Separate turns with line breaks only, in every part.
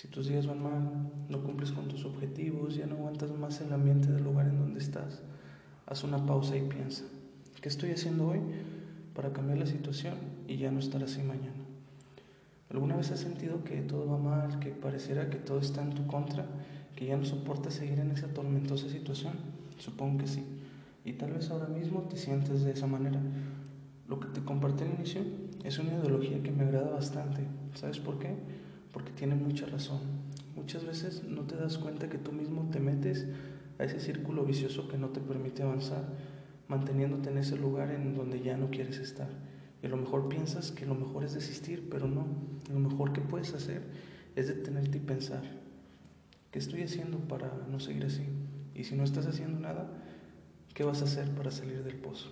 Si tus días van mal, no cumples con tus objetivos, ya no aguantas más el ambiente del lugar en donde estás, haz una pausa y piensa, ¿qué estoy haciendo hoy para cambiar la situación y ya no estar así mañana? ¿Alguna vez has sentido que todo va mal, que pareciera que todo está en tu contra, que ya no soportas seguir en esa tormentosa situación? Supongo que sí. Y tal vez ahora mismo te sientes de esa manera. Lo que te compartí al inicio es una ideología que me agrada bastante. ¿Sabes por qué? Porque tiene mucha razón. Muchas veces no te das cuenta que tú mismo te metes a ese círculo vicioso que no te permite avanzar, manteniéndote en ese lugar en donde ya no quieres estar. Y a lo mejor piensas que lo mejor es desistir, pero no. Lo mejor que puedes hacer es detenerte y pensar, ¿qué estoy haciendo para no seguir así? Y si no estás haciendo nada, ¿qué vas a hacer para salir del pozo?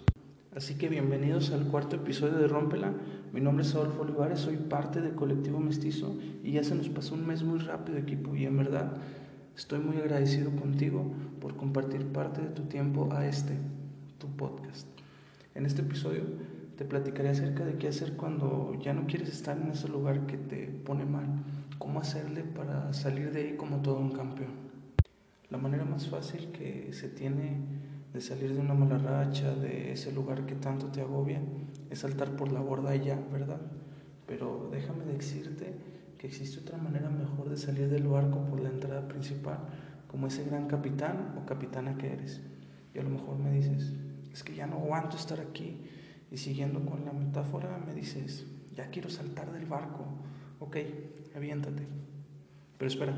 Así que bienvenidos al cuarto episodio de Rómpela. Mi nombre es Adolfo Olivares, soy parte del colectivo Mestizo y ya se nos pasó un mes muy rápido equipo y en verdad estoy muy agradecido contigo por compartir parte de tu tiempo a este, tu podcast. En este episodio te platicaré acerca de qué hacer cuando ya no quieres estar en ese lugar que te pone mal, cómo hacerle para salir de ahí como todo un campeón. La manera más fácil que se tiene de salir de una mala racha, de ese lugar que tanto te agobia, es saltar por la borda y ya, ¿verdad? Pero déjame decirte que existe otra manera mejor de salir del barco por la entrada principal, como ese gran capitán o capitana que eres. Y a lo mejor me dices, es que ya no aguanto estar aquí, y siguiendo con la metáfora, me dices, ya quiero saltar del barco. Ok, aviéntate. Pero espera,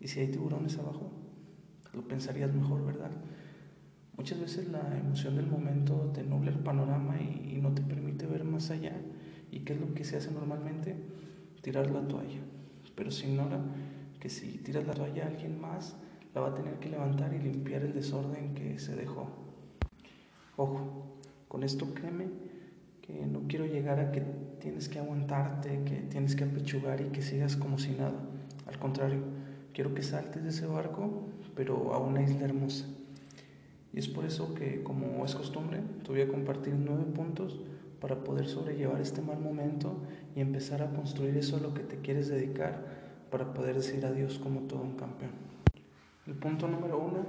¿y si hay tiburones abajo? Lo pensarías mejor, ¿verdad? Muchas veces la emoción del momento te nubla el panorama y, no te permite ver más allá. ¿Y qué es lo que se hace normalmente? Tirar la toalla. Pero se ignora que si tiras la toalla a alguien más, la va a tener que levantar y limpiar el desorden que se dejó. Ojo, con esto créeme que no quiero llegar a que tienes que aguantarte, que tienes que apechugar y que sigas como si nada. Al contrario, quiero que saltes de ese barco, pero a una isla hermosa. Y es por eso que, como es costumbre, te voy a compartir nueve puntos para poder sobrellevar este mal momento y empezar a construir eso a lo que te quieres dedicar para poder decir adiós como todo un campeón. El punto número uno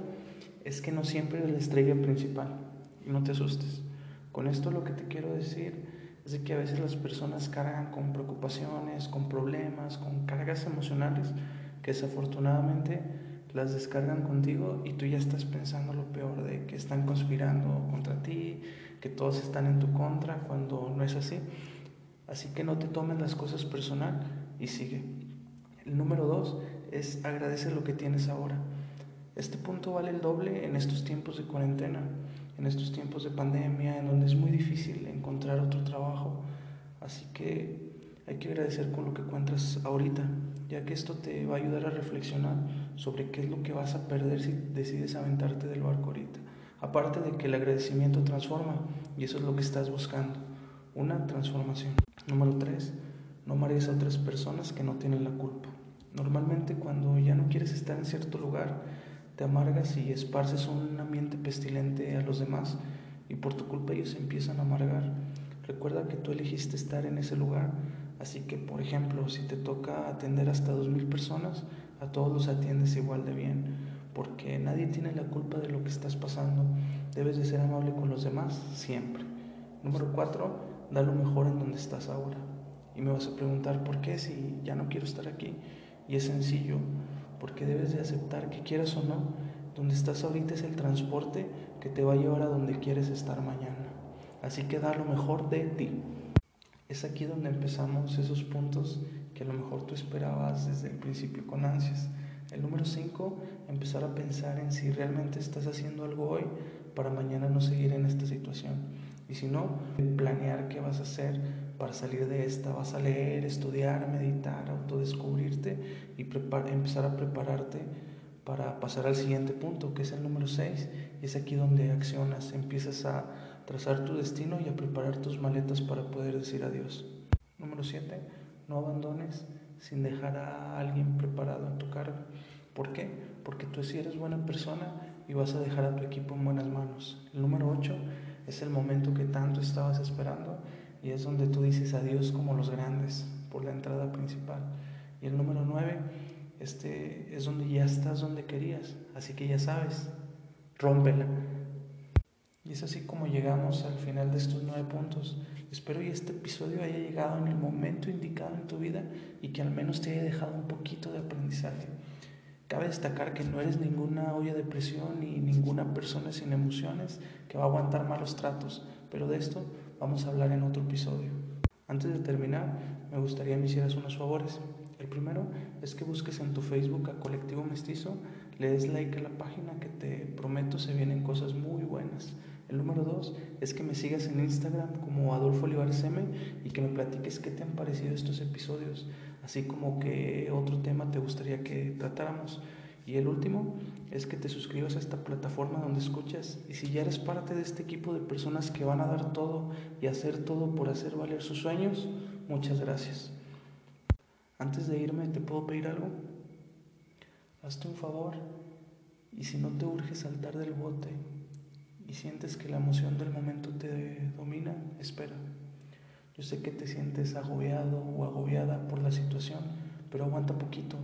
es que no siempre eres la estrella principal y no te asustes. Con esto lo que te quiero decir es que a veces las personas cargan con preocupaciones, con problemas, con cargas emocionales que desafortunadamente las descargan contigo y tú ya estás pensando lo peor de que están conspirando contra ti, que todos están en tu contra cuando no es así. Así que no te tomes las cosas personal y sigue. El número dos es agradece lo que tienes ahora. Este punto vale el doble en estos tiempos de cuarentena en estos tiempos de pandemia, en donde es muy difícil encontrar otro trabajo. Así que hay que agradecer con lo que encuentras ahorita, ya que esto te va a ayudar a reflexionar sobre qué es lo que vas a perder si decides aventarte del barco ahorita. Aparte de que el agradecimiento transforma, y eso es lo que estás buscando, una transformación. Número tres, no marees a otras personas que no tienen la culpa. Normalmente cuando ya no quieres estar en cierto lugar, te amargas y esparces un ambiente pestilente a los demás y por tu culpa ellos empiezan a amargar. Recuerda que tú elegiste estar en ese lugar, así que por ejemplo, si te toca atender hasta dos mil personas, a todos los atiendes igual de bien, porque nadie tiene la culpa de lo que estás pasando. Debes de ser amable con los demás siempre. Número cuatro, da lo mejor en donde estás ahora. Y me vas a preguntar por qué si ya no quiero estar aquí. Y es sencillo, porque debes de aceptar que quieras o no, donde estás ahorita es el transporte que te va a llevar a donde quieres estar mañana. Así que da lo mejor de ti. Es aquí donde empezamos esos puntos que a lo mejor tú esperabas desde el principio con ansias. El número 5, empezar a pensar en si realmente estás haciendo algo hoy para mañana no seguir en esta situación. Y si no, planear qué vas a hacer para salir de esta. Vas a leer, estudiar, meditar, autodescubrirte y empezar a prepararte para pasar al siguiente punto, que es el número 6. Y es aquí donde accionas, empiezas a trazar tu destino y a preparar tus maletas para poder decir adiós. Número 7. No abandones sin dejar a alguien preparado en tu cargo. ¿Por qué? Porque tú sí eres buena persona y vas a dejar a tu equipo en buenas manos. El número 8 es el momento que tanto estabas esperando y es donde tú dices adiós como los grandes por la entrada principal. Y el número 9, este es donde ya estás donde querías, así que ya sabes, rómpela. Y es así como llegamos al final de estos nueve puntos. Espero que este episodio haya llegado en el momento indicado en tu vida y que al menos te haya dejado un poquito de aprendizaje. Cabe destacar que no eres ninguna olla de presión ni ninguna persona sin emociones que va a aguantar malos tratos, pero de esto vamos a hablar en otro episodio. Antes de terminar, me gustaría que me hicieras unos favores. El primero es que busques en tu Facebook a Colectivo Mestizo, le des like a la página que te prometo se vienen cosas muy buenas. El número dos es que me sigas en Instagram como Adolfo Olivares M y que me platiques qué te han parecido estos episodios, así como qué otro tema te gustaría que tratáramos. Y el último es que te suscribas a esta plataforma donde escuchas y si ya eres parte de este equipo de personas que van a dar todo y hacer todo por hacer valer sus sueños, muchas gracias. Antes de irme, ¿te puedo pedir algo? Hazte un favor y si no te urge saltar del bote, y sientes que la emoción del momento te domina, espera. Yo sé que te sientes agobiado o agobiada por la situación, pero aguanta poquito.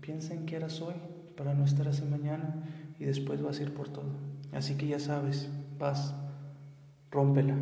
Piensa en qué harás hoy para no estar así mañana y después vas a ir por todo. Así que ya sabes, vas, rómpela.